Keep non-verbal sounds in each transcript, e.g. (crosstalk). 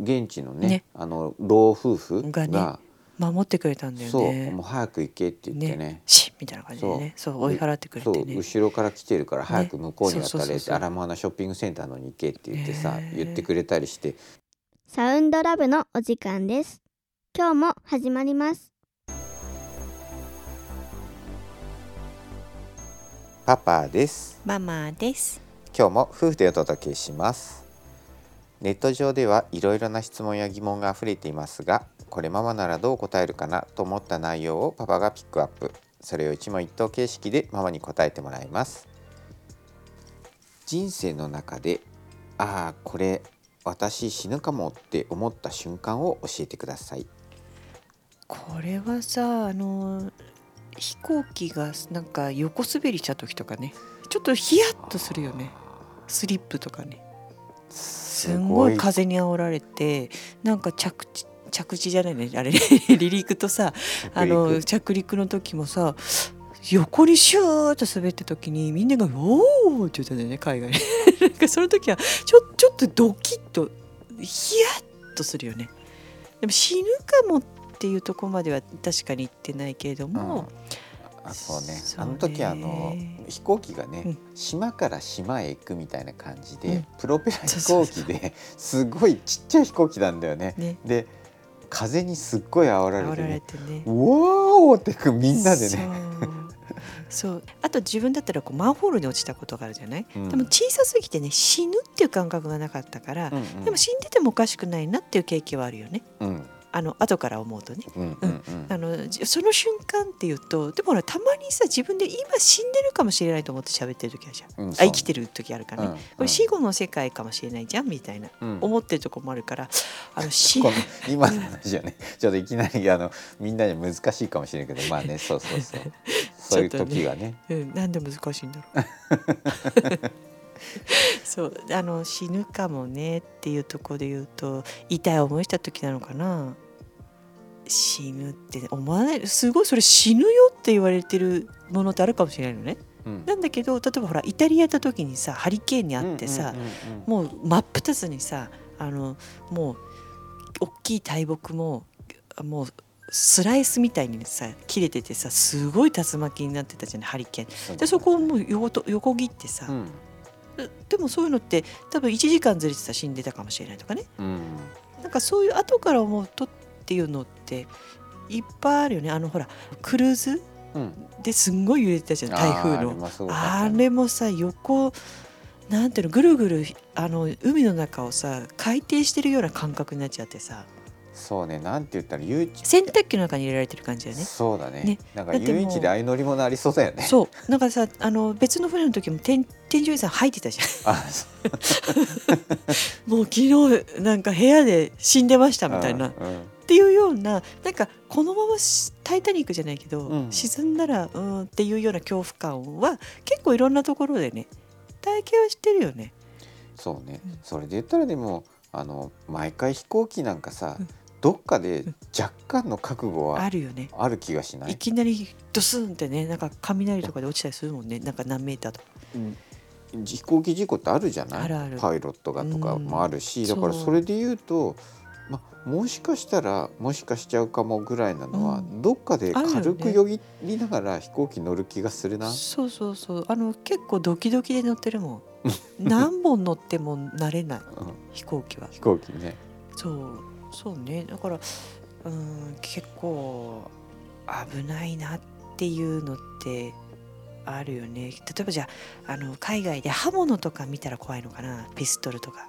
現地のねね。あの老夫婦ががね守ってくれたんだよそうねもう早く行けって言ってね。シッみたいな感じでね。そう。追い払ってくれてね。そう後ろから来てるから早く向こうに渡れそうそうそう。そうってアラモアナショッピングセンターのに行けって言ってさね。言ってくれたりして。サウンドラブのお時間です。今日も始まります。パパです。ママです。今日も夫婦でお届けしますネット上ではいろいろな質問や疑問が溢れていますがこれママならどう答えるかなと思った内容をパパがピックアップ。それを一問一答形式でママに答えてもらいます。人生の中でああこれ私死ぬかもって思った瞬間を教えてください。これはさあの飛行機がなんか横滑りした時とかねちょっとヒヤッとするよね。スリップとかね。すんごい風に煽られてなんか着地着地じゃないねあれ (laughs) 離陸とさあの着陸の時もさ横にシューッと滑った時にみんなが「おお!」って言ったんだよね海外。(laughs) なんかその時はちょちょっとドキッとヒヤッとするよね。でも死ぬかもっていうところまでは確かに言ってないけれども、あそうね。そうね。あの時あの飛行機がね、うん。島から島へ行くみたいな感じで、うん。プロペラ飛行機ですごいちっちゃい飛行機なんだよね。ね。で風にすっごい煽られ煽られてね。てね「うわー!」ってくみんなでね。そう。そう。あと自分だったらこうマンホールに落ちたことがあるじゃない、うん。でも小さすぎてね死ぬっていう感覚がなかったから、うんうん。でも死んでてもおかしくないなっていう経験はあるよね。うんあの後から思うとね。うんうんうん。あのじその瞬間っていうとでもほらたまにさ自分で今死んでるかもしれないと思って喋ってる時あるじゃん、うんあ生きてる時あるからね、うんこれ死後の世界かもしれないじゃんみたいな、うん。思ってるとこもあるからあの (laughs) 死この今の話はねちょっといきなりあのみんなに難しいかもしれないけどまあねそうそうそう。(laughs) そういう時がね。うん、なんで難しいんだろう。(laughs) そう。あの死ぬかもねっていうところで言うと痛い思いした時なのかな死ぬって思わない？すごいそれ死ぬよって言われてるものってあるかもしれないのね。うん。なんだけど例えばほらイタリア行った時にさハリケーンにあってさ、もう真っ二つにさあのもう大きい大木ももうスライスみたいにさ切れててさすごい竜巻になってたじゃないハリケーン。でそこをもう横と横切ってさ、うん。ででもそういうのって多分1時間ずれてたら死んでたかもしれないとかね。うん。なんかそういう後から思うとっていうのっていっぱいあるよね。あのほらクルーズうん。ですんごい揺れてたじゃん台風の。あれもさ横なんていうのぐるぐるあの海の中をさ回転してるような感覚になっちゃってさ。そうねなんて言ったら誘致。洗濯機の中に入れられてる感じだよね。そうだね。ね。なんか遊園地でああいう乗り物ありそうだよね。そう。なんかさあの別の船の時も天天井さん入ってたじゃん。あ (laughs) そう。もう昨日なんか部屋で死んでましたみたいな、っうんうんていうようななんかこのままし「タイタニック」じゃないけど、うん。沈んだらうんっていうような恐怖感は結構いろんなところでね体験はしてるよね。そうね、うん。それで言ったらでもあの毎回飛行機なんかさ、うん。どっかで若干の覚悟はあるよね。ある気がしない？いきなりドスンってねなんか雷とかで落ちたりするもんね。なんか何メーターとか。うん。飛行機事故ってあるじゃない？あるある。パイロットがとかもあるし、うん。だからそれで言うと、ま、もしかしたらもしかしちゃうかもぐらいなのは、うん。どっかで軽くよぎりながら飛行機乗る気がするな。そうそうそう。あの結構ドキドキで乗ってるもん。(laughs) 何本乗っても慣れない。うん。飛行機は。飛行機ね。そう。そうね。だからうん結構危ないなっていうのってあるよね。例えばじゃああの海外で刃物とか見たら怖いのかな？ピストルとか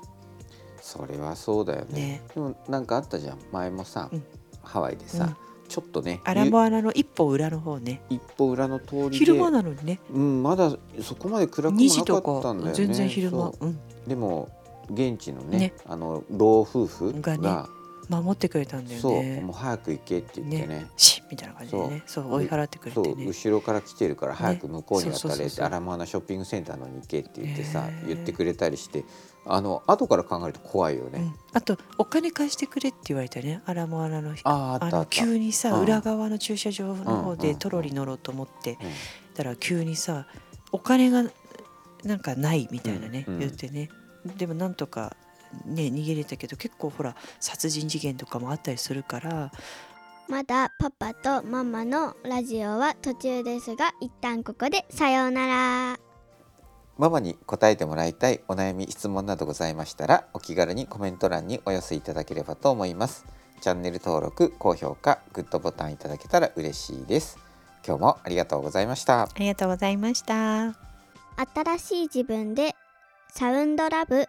それはそうだよね。ね。でもなんかあったじゃん。前もさ、うん。ハワイでさ、うん。ちょっとねアラモアナの一歩裏の方ね。一歩裏の通りで昼間なのにね。うん、まだそこまで暗くも2なかったんだよね。全然昼間。そう。うん。でも現地のねね。あの老夫婦ががね守ってくれたんだよそうねもう早く行けって言ってね。ね。シッみたいな感じでね。そう。追い払ってくれそうてね後ろから来てるから早く向こうに渡れってそうそうそうそう。アラモアナショッピングセンターのに行けって言ってさ言ってくれたりしてあの後から考えると怖いよね。うん、あとお金貸してくれって言われたねアラモアナの人あのあああった。あった。急にさ、うん。裏側の駐車場の方でトロリ乗ろうと思って、うん。たら急にさお金がなんかないみたいなね、うんうん。言ってね。でもなんとかね逃げれたけど結構ほら殺人事件とかもあったりするから。まだパパとママのラジオは途中ですが一旦ここでさようならママに答えてもらいたいお悩み質問などございましたらお気軽にコメント欄にお寄せいただければと思います。チャンネル登録高評価グッドボタンいただけたら嬉しいです。今日もありがとうございました。ありがとうございました。新しい自分でサウンドラブ